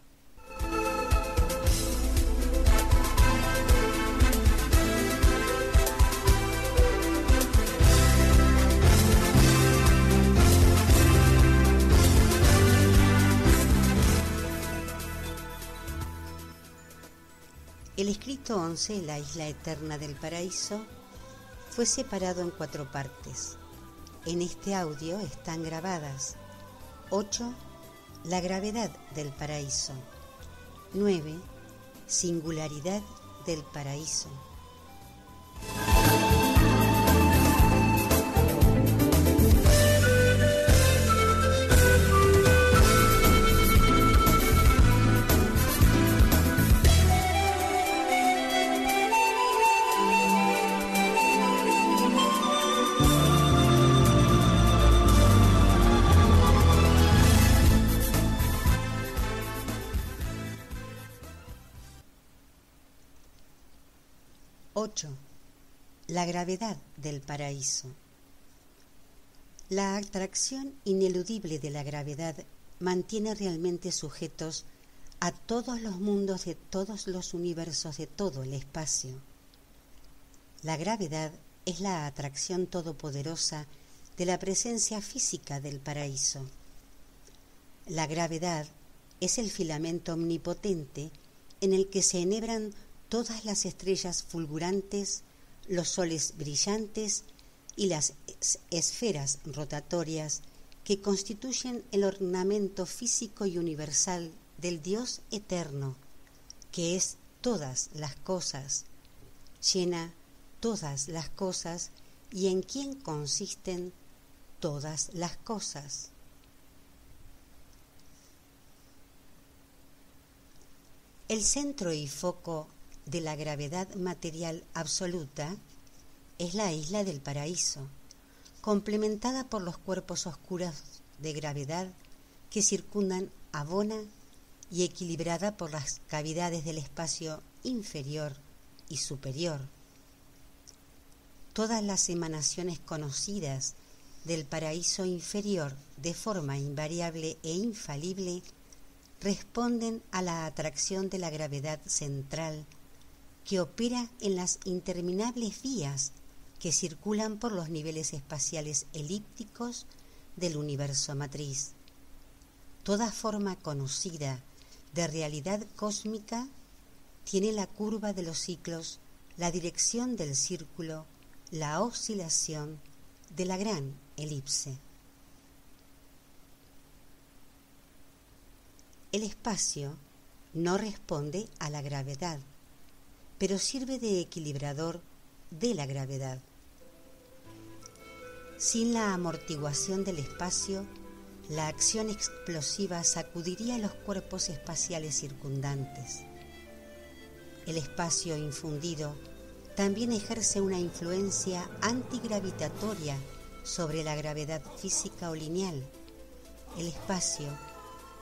El escrito 11, La isla eterna del paraíso, fue separado en cuatro partes. En este audio están grabadas 8. La gravedad del paraíso. 9. Singularidad del paraíso. Gravedad del paraíso. La atracción ineludible de la gravedad mantiene realmente sujetos a todos los mundos de todos los universos de todo el espacio. La gravedad es la atracción todopoderosa de la presencia física del paraíso. La gravedad es el filamento omnipotente en el que se enhebran todas las estrellas fulgurantes, los soles brillantes y las esferas rotatorias que constituyen el ornamento físico y universal del Dios eterno, que es todas las cosas, llena todas las cosas y en quien consisten todas las cosas. El centro y foco de la gravedad material absoluta es la isla del paraíso, complementada por los cuerpos oscuros de gravedad que circundan a Bona y equilibrada por las cavidades del espacio inferior y superior. Todas las emanaciones conocidas del paraíso inferior de forma invariable e infalible responden a la atracción de la gravedad central que opera en las interminables vías que circulan por los niveles espaciales elípticos del universo matriz. Toda forma conocida de realidad cósmica tiene la curva de los ciclos, la dirección del círculo, la oscilación de la gran elipse. El espacio no responde a la gravedad, pero sirve de equilibrador de la gravedad. Sin la amortiguación del espacio, la acción explosiva sacudiría los cuerpos espaciales circundantes. El espacio infundido también ejerce una influencia antigravitatoria sobre la gravedad física o lineal. El espacio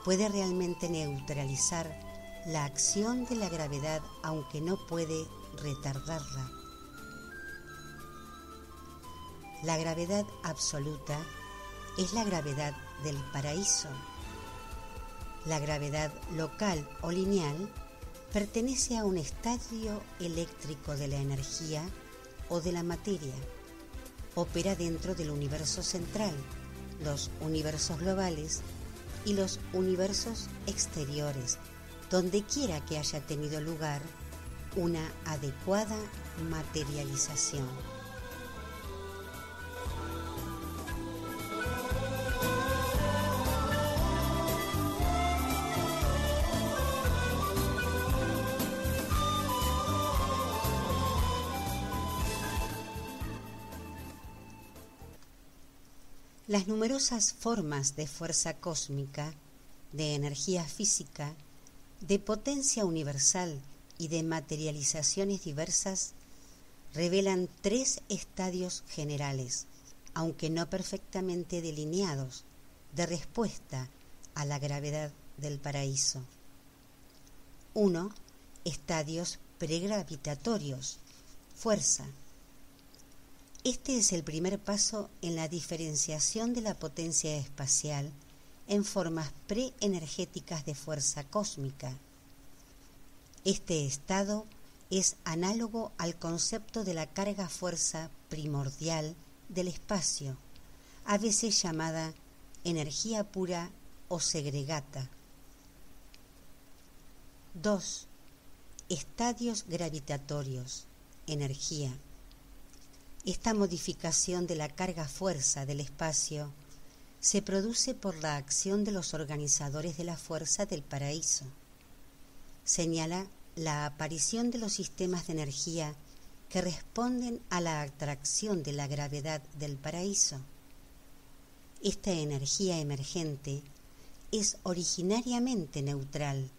puede realmente neutralizar la acción de la gravedad aunque no puede retardarla. La gravedad absoluta es la gravedad del paraíso. La gravedad local o lineal pertenece a un estadio eléctrico de la energía o de la materia. Opera dentro del universo central, los universos globales y los universos exteriores donde quiera que haya tenido lugar una adecuada materialización. Las numerosas formas de fuerza cósmica, de energía física, de potencia universal y de materializaciones diversas revelan tres estadios generales, aunque no perfectamente delineados, de respuesta a la gravedad del paraíso. 1. Estadios pregravitatorios. Fuerza. Este es el primer paso en la diferenciación de la potencia espacial en formas preenergéticas de fuerza cósmica. Este estado es análogo al concepto de la carga-fuerza primordial del espacio, a veces llamada energía pura o segregata. 2. Estadios gravitatorios, energía. Esta modificación de la carga-fuerza del espacio se produce por la acción de los organizadores de la fuerza del paraíso. Señala la aparición de los sistemas de energía que responden a la atracción de la gravedad del paraíso. Esta energía emergente es originariamente neutral,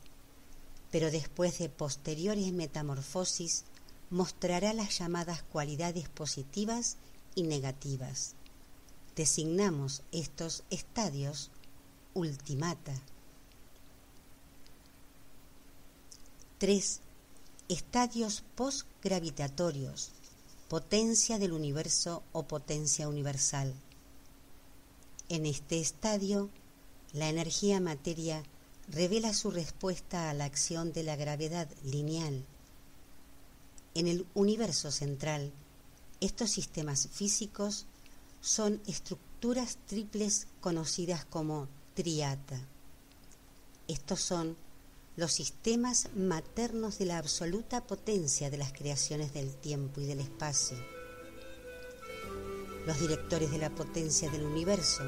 pero después de posteriores metamorfosis mostrará las llamadas cualidades positivas y negativas. Designamos estos estadios ultimata. 3. Estadios postgravitatorios, potencia del universo o potencia universal. En este estadio, la energía materia revela su respuesta a la acción de la gravedad lineal en el universo central, estos sistemas físicos son estructuras triples conocidas como triata. Estos son los sistemas maternos de la absoluta potencia de las creaciones del tiempo y del espacio. Los directores de la potencia del universo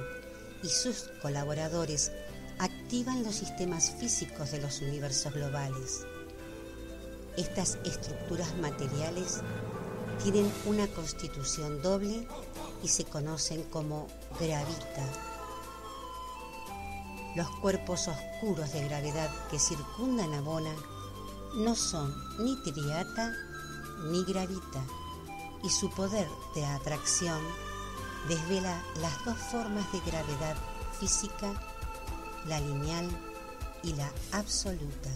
y sus colaboradores activan los sistemas físicos de los universos globales. Estas estructuras materiales tienen una constitución doble y se conocen como gravita. Los cuerpos oscuros de gravedad que circundan a Bona no son ni triata ni gravita y su poder de atracción desvela las dos formas de gravedad física, la lineal y la absoluta.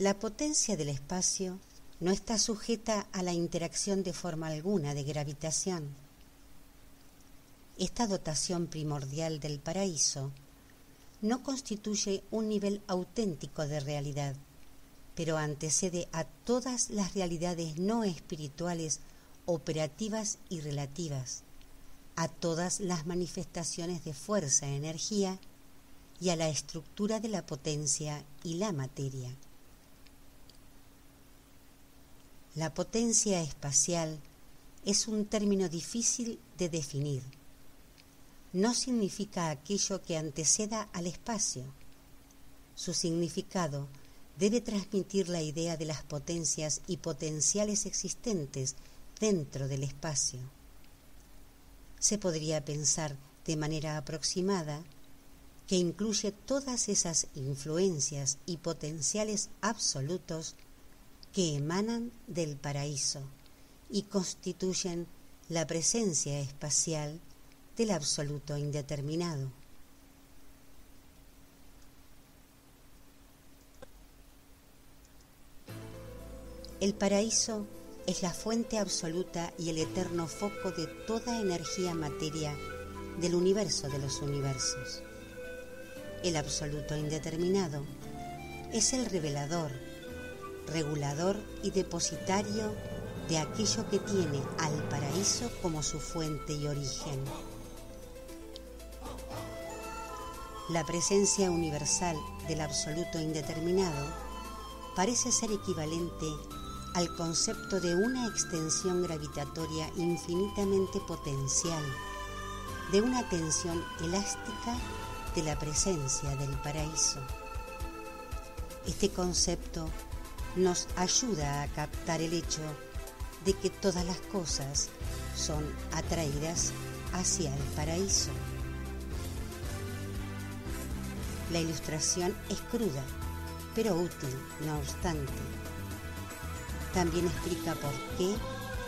La potencia del espacio no está sujeta a la interacción de forma alguna de gravitación. Esta dotación primordial del paraíso no constituye un nivel auténtico de realidad, pero antecede a todas las realidades no espirituales operativas y relativas, a todas las manifestaciones de fuerza, energía y a la estructura de la potencia y la materia. La potencia espacial es un término difícil de definir. No significa aquello que anteceda al espacio. Su significado debe transmitir la idea de las potencias y potenciales existentes dentro del espacio. Se podría pensar de manera aproximada que incluye todas esas influencias y potenciales absolutos que emanan del paraíso y constituyen la presencia espacial del absoluto indeterminado. El paraíso es la fuente absoluta y el eterno foco de toda energía materia del universo de los universos. El absoluto indeterminado es el revelador regulador y depositario de aquello que tiene al paraíso como su fuente y origen. La presencia universal del absoluto indeterminado parece ser equivalente al concepto de una extensión gravitatoria infinitamente potencial, de una tensión elástica de la presencia del paraíso. Este concepto nos ayuda a captar el hecho de que todas las cosas son atraídas hacia el paraíso. La ilustración es cruda, pero útil, no obstante. También explica por qué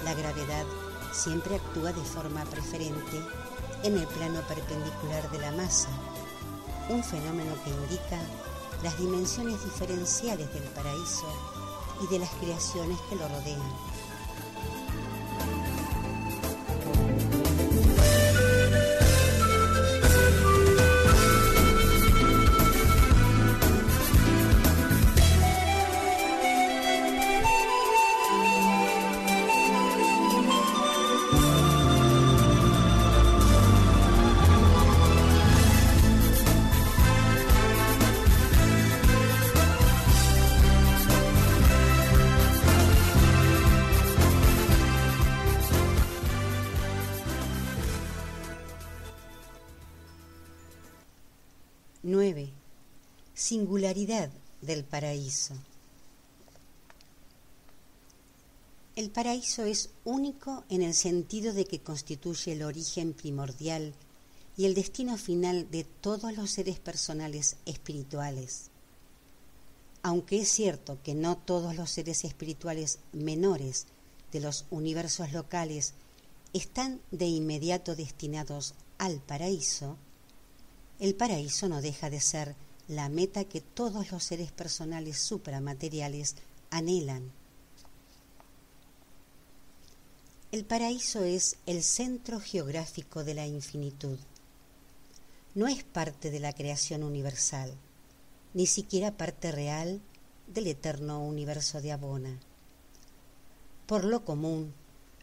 la gravedad siempre actúa de forma preferente en el plano perpendicular de la masa, un fenómeno que indica las dimensiones diferenciales del paraíso y de las creaciones que lo rodean. El paraíso es único en el sentido de que constituye el origen primordial y el destino final de todos los seres personales espirituales. Aunque es cierto que no todos los seres espirituales menores de los universos locales están de inmediato destinados al paraíso, el paraíso no deja de ser la meta que todos los seres personales supramateriales anhelan. El paraíso es el centro geográfico de la infinitud. No es parte de la creación universal, ni siquiera parte real del eterno universo de Abona. Por lo común,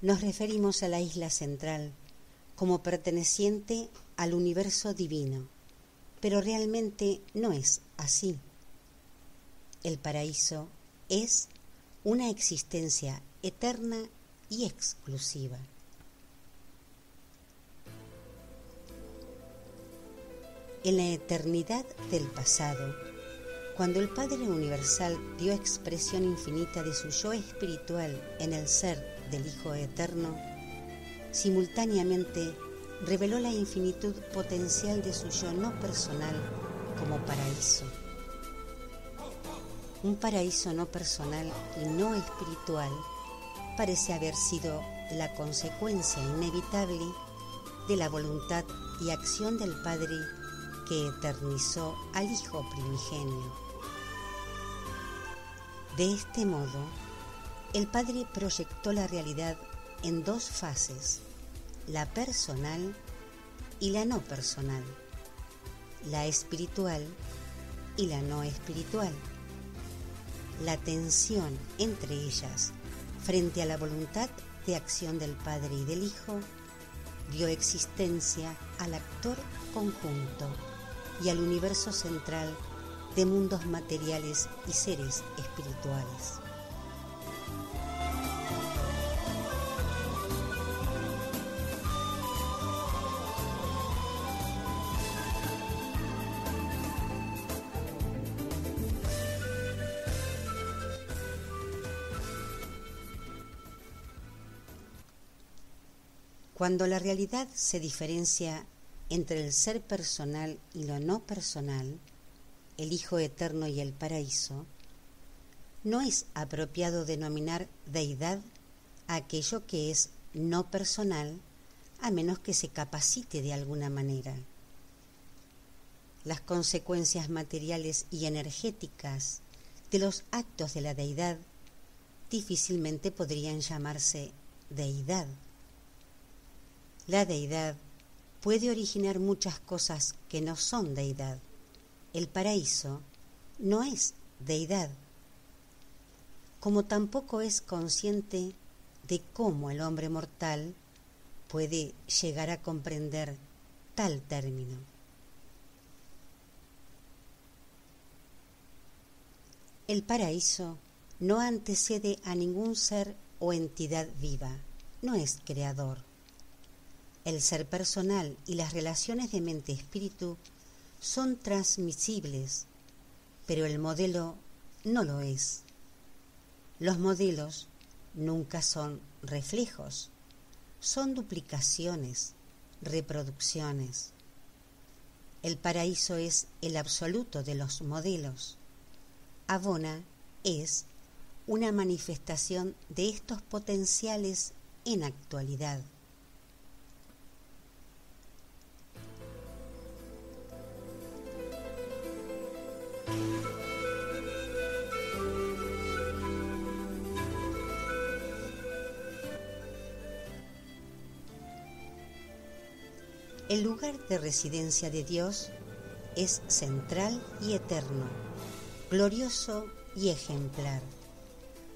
nos referimos a la isla central como perteneciente al universo divino pero realmente no es así. El paraíso es una existencia eterna y exclusiva. En la eternidad del pasado, cuando el Padre Universal dio expresión infinita de su yo espiritual en el ser del Hijo Eterno, simultáneamente reveló la infinitud potencial de su yo no personal como paraíso. Un paraíso no personal y no espiritual parece haber sido la consecuencia inevitable de la voluntad y acción del Padre que eternizó al Hijo primigenio. De este modo, el Padre proyectó la realidad en dos fases la personal y la no personal, la espiritual y la no espiritual. La tensión entre ellas frente a la voluntad de acción del Padre y del Hijo dio existencia al actor conjunto y al universo central de mundos materiales y seres espirituales. Cuando la realidad se diferencia entre el ser personal y lo no personal, el Hijo Eterno y el paraíso, no es apropiado denominar deidad aquello que es no personal a menos que se capacite de alguna manera. Las consecuencias materiales y energéticas de los actos de la deidad difícilmente podrían llamarse deidad. La deidad puede originar muchas cosas que no son deidad. El paraíso no es deidad, como tampoco es consciente de cómo el hombre mortal puede llegar a comprender tal término. El paraíso no antecede a ningún ser o entidad viva, no es creador. El ser personal y las relaciones de mente-espíritu son transmisibles, pero el modelo no lo es. Los modelos nunca son reflejos, son duplicaciones, reproducciones. El paraíso es el absoluto de los modelos. Avona es una manifestación de estos potenciales en actualidad. El lugar de residencia de Dios es central y eterno, glorioso y ejemplar.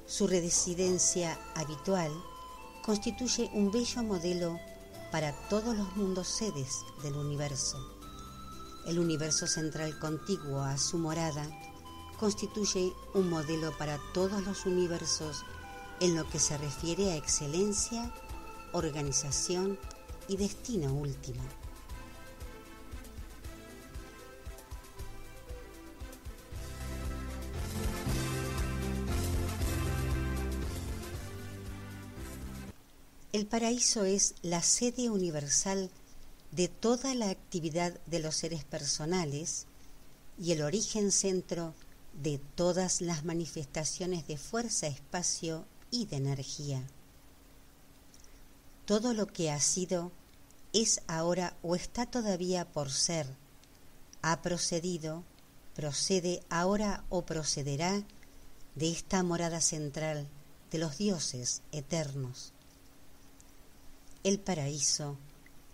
Su residencia habitual constituye un bello modelo para todos los mundos sedes del universo. El universo central contiguo a su morada constituye un modelo para todos los universos en lo que se refiere a excelencia, organización y destino último. El paraíso es la sede universal de toda la actividad de los seres personales y el origen centro de todas las manifestaciones de fuerza, espacio y de energía. Todo lo que ha sido es ahora o está todavía por ser, ha procedido, procede ahora o procederá de esta morada central de los dioses eternos el paraíso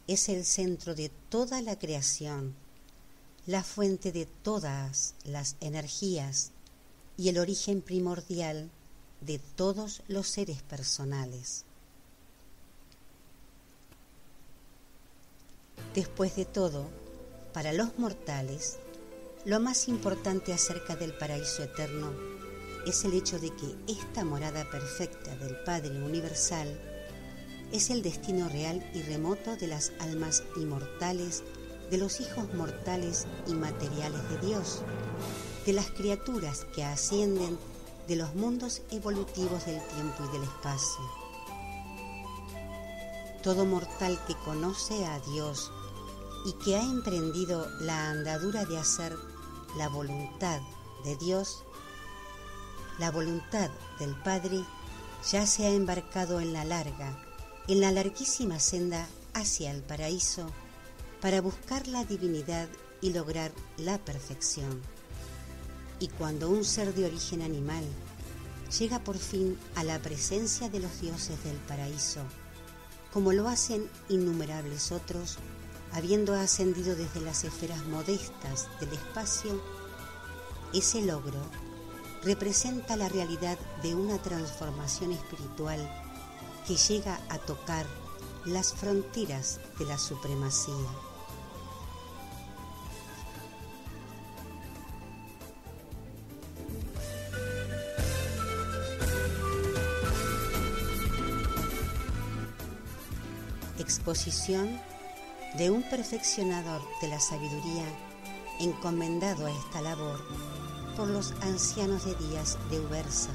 es el centro de toda la creación, la fuente de todas las energías y el origen primordial de todos los seres personales. Después de todo, para los mortales, lo más importante acerca del paraíso eterno es el hecho de que esta morada perfecta del Padre Universal es el destino real y remoto de las almas inmortales, de los hijos mortales y materiales de Dios, de las criaturas que ascienden de los mundos evolutivos del tiempo y del espacio. Todo mortal que conoce a Dios y que ha emprendido la andadura de hacer la voluntad de Dios, la voluntad del Padre, ya se ha embarcado en la larga, en la larguísima senda hacia el paraíso para buscar la divinidad y lograr la perfección. Y cuando un ser de origen animal llega por fin a la presencia de los dioses del paraíso, como lo hacen innumerables otros, habiendo ascendido desde las esferas modestas del espacio, ese logro representa la realidad de una transformación espiritual que llega a tocar las fronteras de la supremacía. Exposición de un perfeccionador de la sabiduría encomendado a esta labor por los ancianos de días de Ubersa